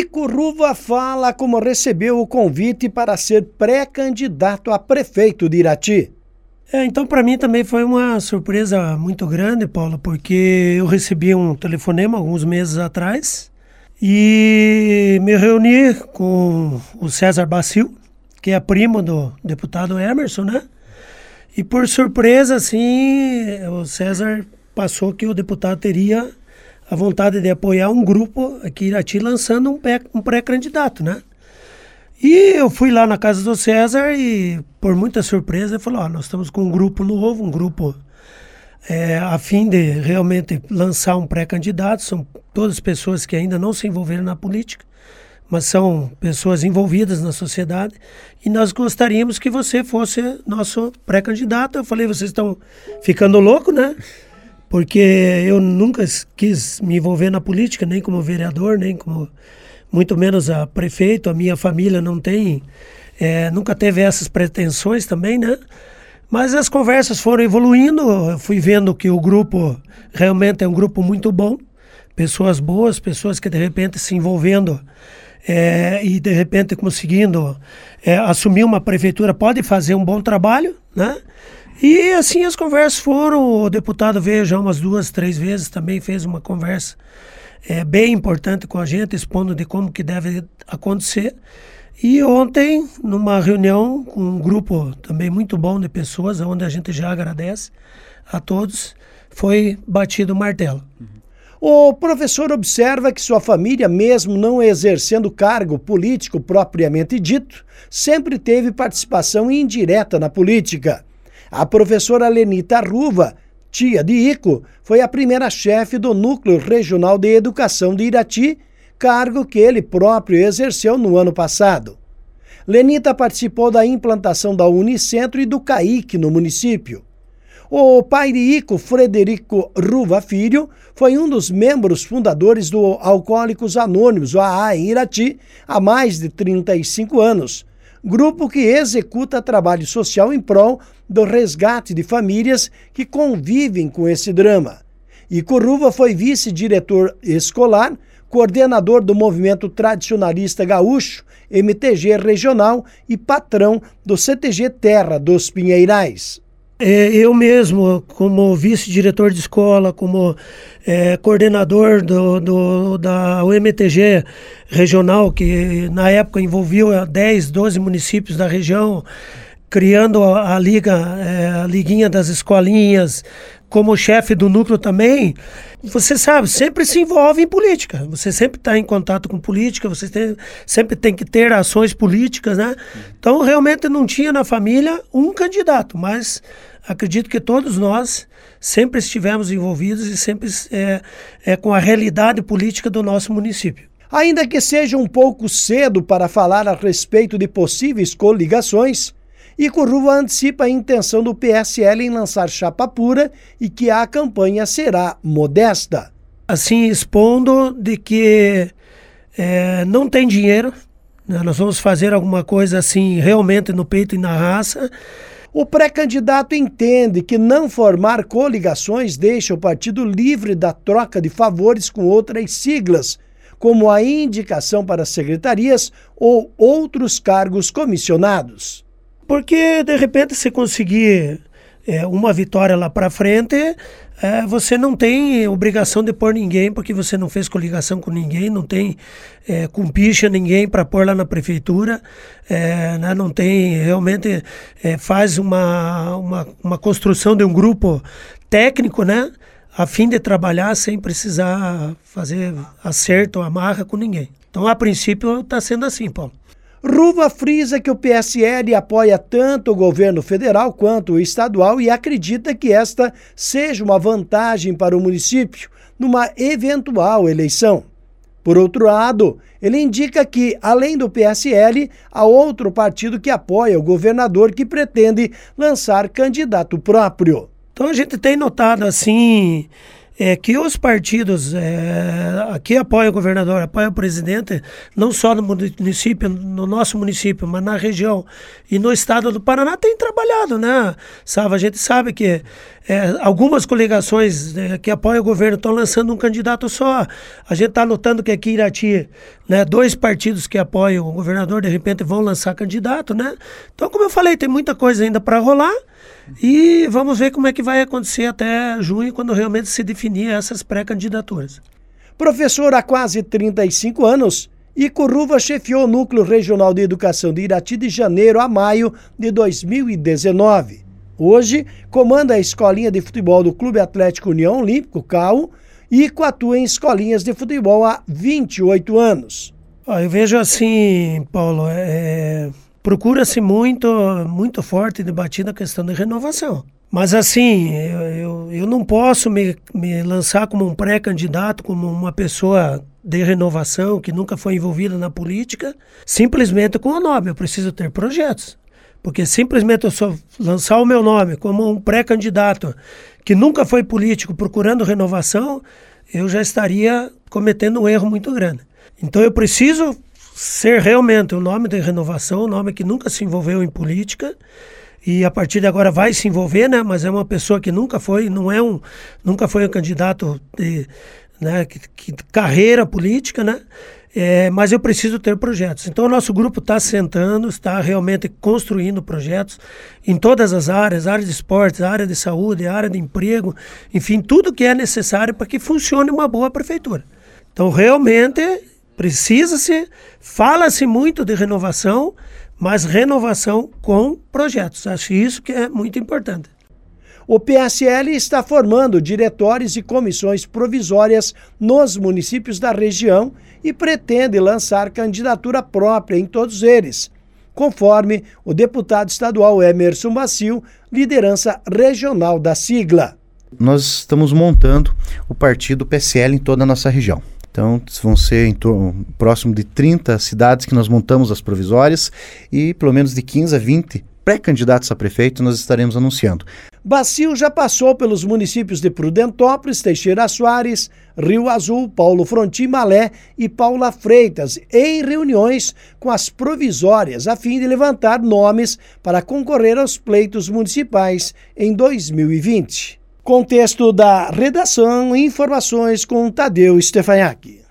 Ico Ruva fala como recebeu o convite para ser pré-candidato a prefeito de Irati. É, então, para mim também foi uma surpresa muito grande, Paulo, porque eu recebi um telefonema alguns meses atrás e me reuni com o César Bacil, que é primo do deputado Emerson, né? E por surpresa, assim, o César passou que o deputado teria a vontade de apoiar um grupo aqui em Irati lançando um, um pré-candidato, né? E eu fui lá na casa do César e, por muita surpresa, ele falou: ó, nós estamos com um grupo novo, um grupo é, a fim de realmente lançar um pré-candidato. São todas pessoas que ainda não se envolveram na política mas são pessoas envolvidas na sociedade e nós gostaríamos que você fosse nosso pré-candidato. Eu falei, vocês estão ficando louco, né? Porque eu nunca quis me envolver na política, nem como vereador, nem como muito menos a prefeito. A minha família não tem, é, nunca teve essas pretensões também, né? Mas as conversas foram evoluindo. Eu fui vendo que o grupo realmente é um grupo muito bom, pessoas boas, pessoas que de repente se envolvendo é, e de repente conseguindo é, assumir uma prefeitura pode fazer um bom trabalho, né? E assim as conversas foram. O deputado veio já umas duas, três vezes, também fez uma conversa é, bem importante com a gente, expondo de como que deve acontecer. E ontem, numa reunião com um grupo também muito bom de pessoas, onde a gente já agradece a todos, foi batido o martelo. Uhum. O professor observa que sua família, mesmo não exercendo cargo político propriamente dito, sempre teve participação indireta na política. A professora Lenita Ruva, tia de Ico, foi a primeira chefe do Núcleo Regional de Educação de Irati, cargo que ele próprio exerceu no ano passado. Lenita participou da implantação da Unicentro e do CAIC no município. O pai de Ico, Frederico Ruva Filho, foi um dos membros fundadores do Alcoólicos Anônimos, AA, em Irati, há mais de 35 anos. Grupo que executa trabalho social em prol do resgate de famílias que convivem com esse drama. Ruva foi vice-diretor escolar, coordenador do movimento tradicionalista gaúcho, MTG Regional e patrão do CTG Terra dos Pinheirais. É, eu mesmo, como vice-diretor de escola, como é, coordenador do, do, da UMTG regional, que na época envolvia 10, 12 municípios da região, criando a, a liga, é, a liguinha das escolinhas, como chefe do núcleo também, você sabe, sempre se envolve em política. Você sempre está em contato com política, você tem, sempre tem que ter ações políticas, né? Então, realmente não tinha na família um candidato, mas acredito que todos nós sempre estivemos envolvidos e sempre é, é com a realidade política do nosso município. Ainda que seja um pouco cedo para falar a respeito de possíveis coligações, Icurruva antecipa a intenção do PSL em lançar chapa pura e que a campanha será modesta. Assim, expondo de que é, não tem dinheiro, né? nós vamos fazer alguma coisa assim realmente no peito e na raça. O pré-candidato entende que não formar coligações deixa o partido livre da troca de favores com outras siglas, como a indicação para secretarias ou outros cargos comissionados. Porque, de repente, se conseguir é, uma vitória lá para frente, é, você não tem obrigação de pôr ninguém, porque você não fez coligação com ninguém, não tem é, cumpicha ninguém para pôr lá na prefeitura, é, né, não tem, realmente é, faz uma, uma, uma construção de um grupo técnico, né? a fim de trabalhar sem precisar fazer acerto ou amarra com ninguém. Então, a princípio, está sendo assim, Paulo. Ruva frisa que o PSL apoia tanto o governo federal quanto o estadual e acredita que esta seja uma vantagem para o município numa eventual eleição. Por outro lado, ele indica que, além do PSL, há outro partido que apoia o governador que pretende lançar candidato próprio. Então a gente tem notado assim é que os partidos é, aqui apoiam o governador, apoiam o presidente, não só no município, no nosso município, mas na região e no estado do Paraná, têm trabalhado, né? Sabe, a gente sabe que é, algumas coligações é, que apoiam o governo estão lançando um candidato só. A gente está notando que aqui em Irati, né, dois partidos que apoiam o governador, de repente, vão lançar candidato, né? Então, como eu falei, tem muita coisa ainda para rolar. E vamos ver como é que vai acontecer até junho, quando realmente se definir essas pré-candidaturas. Professor há quase 35 anos, Ico Ruva chefiou o Núcleo Regional de Educação de Irati de janeiro a maio de 2019. Hoje, comanda a escolinha de futebol do Clube Atlético União Olímpico, CAU, e atua em escolinhas de futebol há 28 anos. eu vejo assim, Paulo, é, procura-se muito, muito forte debatida a questão da renovação. Mas assim, eu, eu, eu não posso me, me lançar como um pré-candidato, como uma pessoa de renovação que nunca foi envolvida na política, simplesmente com o nome. Eu preciso ter projetos. Porque simplesmente eu só lançar o meu nome como um pré-candidato que nunca foi político procurando renovação, eu já estaria cometendo um erro muito grande. Então eu preciso ser realmente o nome de renovação, um nome que nunca se envolveu em política e a partir de agora vai se envolver, né? Mas é uma pessoa que nunca foi, não é um, nunca foi um candidato de, né? Que, que carreira política, né? É, mas eu preciso ter projetos. Então, o nosso grupo está sentando, está realmente construindo projetos em todas as áreas, área de esportes, área de saúde, área de emprego, enfim, tudo que é necessário para que funcione uma boa prefeitura. Então, realmente, Precisa-se, fala-se muito de renovação, mas renovação com projetos. Acho isso que é muito importante. O PSL está formando diretórios e comissões provisórias nos municípios da região e pretende lançar candidatura própria em todos eles, conforme o deputado estadual Emerson Macio, liderança regional da sigla. Nós estamos montando o partido PSL em toda a nossa região. Então, vão ser em torno, próximo de 30 cidades que nós montamos as provisórias e pelo menos de 15 a 20 pré-candidatos a prefeito nós estaremos anunciando. Bacio já passou pelos municípios de Prudentópolis, Teixeira Soares, Rio Azul, Paulo Frontin Malé e Paula Freitas, em reuniões com as provisórias, a fim de levantar nomes para concorrer aos pleitos municipais em 2020. Contexto da redação e informações com Tadeu Stefanhaki.